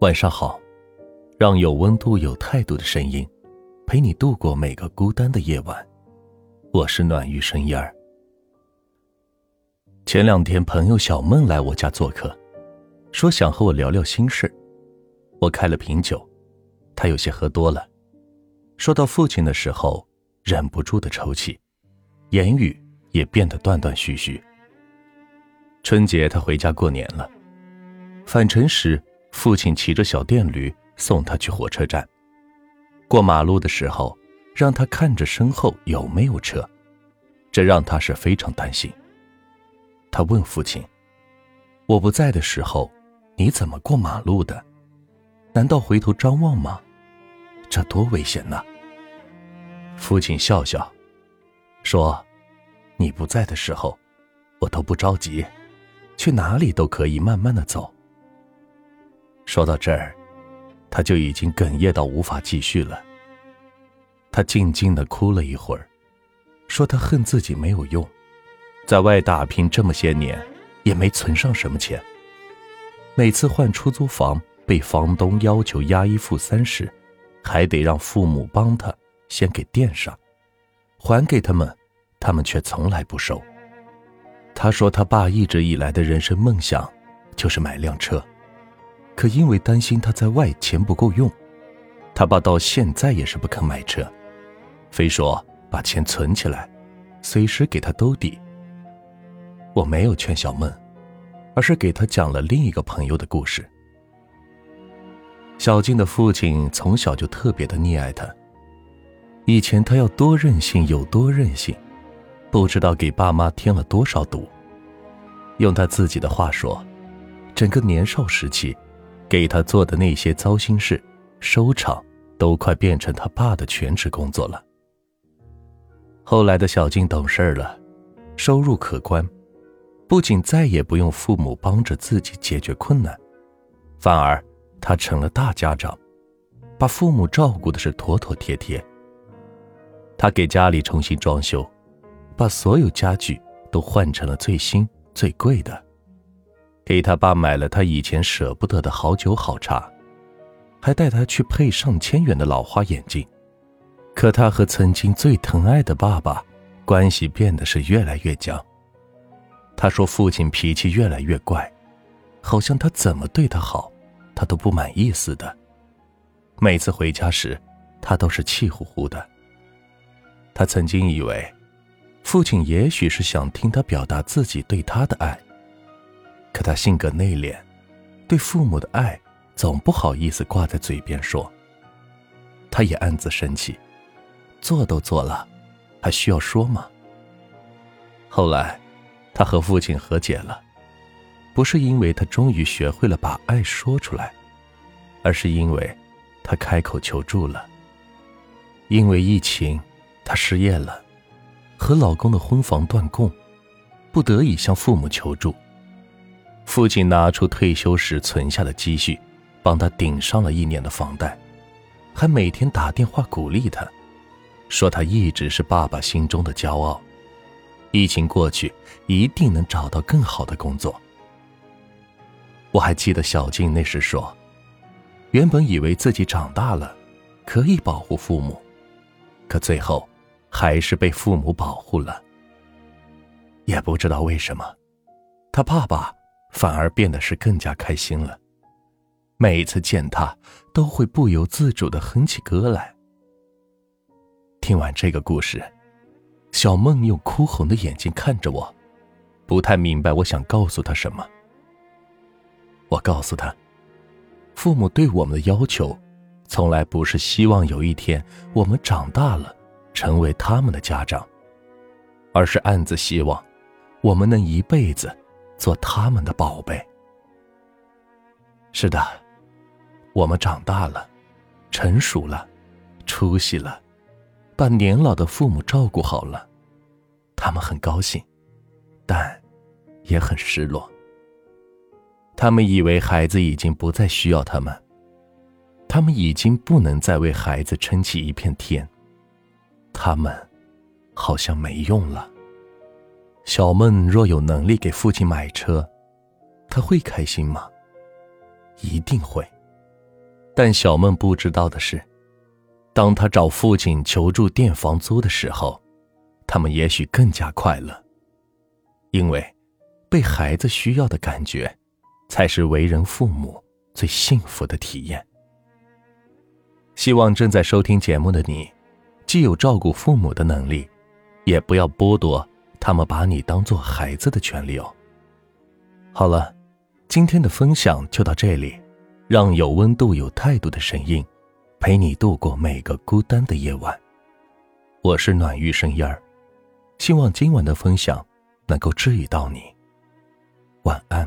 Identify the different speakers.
Speaker 1: 晚上好，让有温度、有态度的声音陪你度过每个孤单的夜晚。我是暖玉声音儿。前两天，朋友小梦来我家做客，说想和我聊聊心事。我开了瓶酒，他有些喝多了。说到父亲的时候，忍不住的抽泣，言语也变得断断续续。春节他回家过年了，返程时。父亲骑着小电驴送他去火车站。过马路的时候，让他看着身后有没有车，这让他是非常担心。他问父亲：“我不在的时候，你怎么过马路的？难道回头张望吗？这多危险呐！”父亲笑笑，说：“你不在的时候，我都不着急，去哪里都可以慢慢的走。”说到这儿，他就已经哽咽到无法继续了。他静静的哭了一会儿，说他恨自己没有用，在外打拼这么些年，也没存上什么钱。每次换出租房被房东要求押一付三时，还得让父母帮他先给垫上，还给他们，他们却从来不收。他说他爸一直以来的人生梦想，就是买辆车。可因为担心他在外钱不够用，他爸到现在也是不肯买车，非说把钱存起来，随时给他兜底。我没有劝小梦，而是给他讲了另一个朋友的故事。小静的父亲从小就特别的溺爱他，以前他要多任性有多任性，不知道给爸妈添了多少堵。用他自己的话说，整个年少时期。给他做的那些糟心事，收场都快变成他爸的全职工作了。后来的小静懂事了，收入可观，不仅再也不用父母帮着自己解决困难，反而他成了大家长，把父母照顾的是妥妥帖帖。他给家里重新装修，把所有家具都换成了最新最贵的。给他爸买了他以前舍不得的好酒好茶，还带他去配上千元的老花眼镜。可他和曾经最疼爱的爸爸关系变得是越来越僵。他说父亲脾气越来越怪，好像他怎么对他好，他都不满意似的。每次回家时，他都是气呼呼的。他曾经以为，父亲也许是想听他表达自己对他的爱。可他性格内敛，对父母的爱总不好意思挂在嘴边说。他也暗自生气，做都做了，还需要说吗？后来，他和父亲和解了，不是因为他终于学会了把爱说出来，而是因为，他开口求助了。因为疫情，他失业了，和老公的婚房断供，不得已向父母求助。父亲拿出退休时存下的积蓄，帮他顶上了一年的房贷，还每天打电话鼓励他，说他一直是爸爸心中的骄傲。疫情过去，一定能找到更好的工作。我还记得小静那时说，原本以为自己长大了，可以保护父母，可最后，还是被父母保护了。也不知道为什么，他爸爸。反而变得是更加开心了。每一次见他，都会不由自主的哼起歌来。听完这个故事，小梦用哭红的眼睛看着我，不太明白我想告诉他什么。我告诉他，父母对我们的要求，从来不是希望有一天我们长大了，成为他们的家长，而是暗自希望，我们能一辈子。做他们的宝贝。是的，我们长大了，成熟了，出息了，把年老的父母照顾好了，他们很高兴，但也很失落。他们以为孩子已经不再需要他们，他们已经不能再为孩子撑起一片天，他们好像没用了。小梦若有能力给父亲买车，他会开心吗？一定会。但小梦不知道的是，当他找父亲求助垫房租的时候，他们也许更加快乐，因为被孩子需要的感觉，才是为人父母最幸福的体验。希望正在收听节目的你，既有照顾父母的能力，也不要剥夺他们把你当做孩子的权利哦。好了，今天的分享就到这里，让有温度、有态度的声音，陪你度过每个孤单的夜晚。我是暖玉声音儿，希望今晚的分享能够治愈到你。晚安。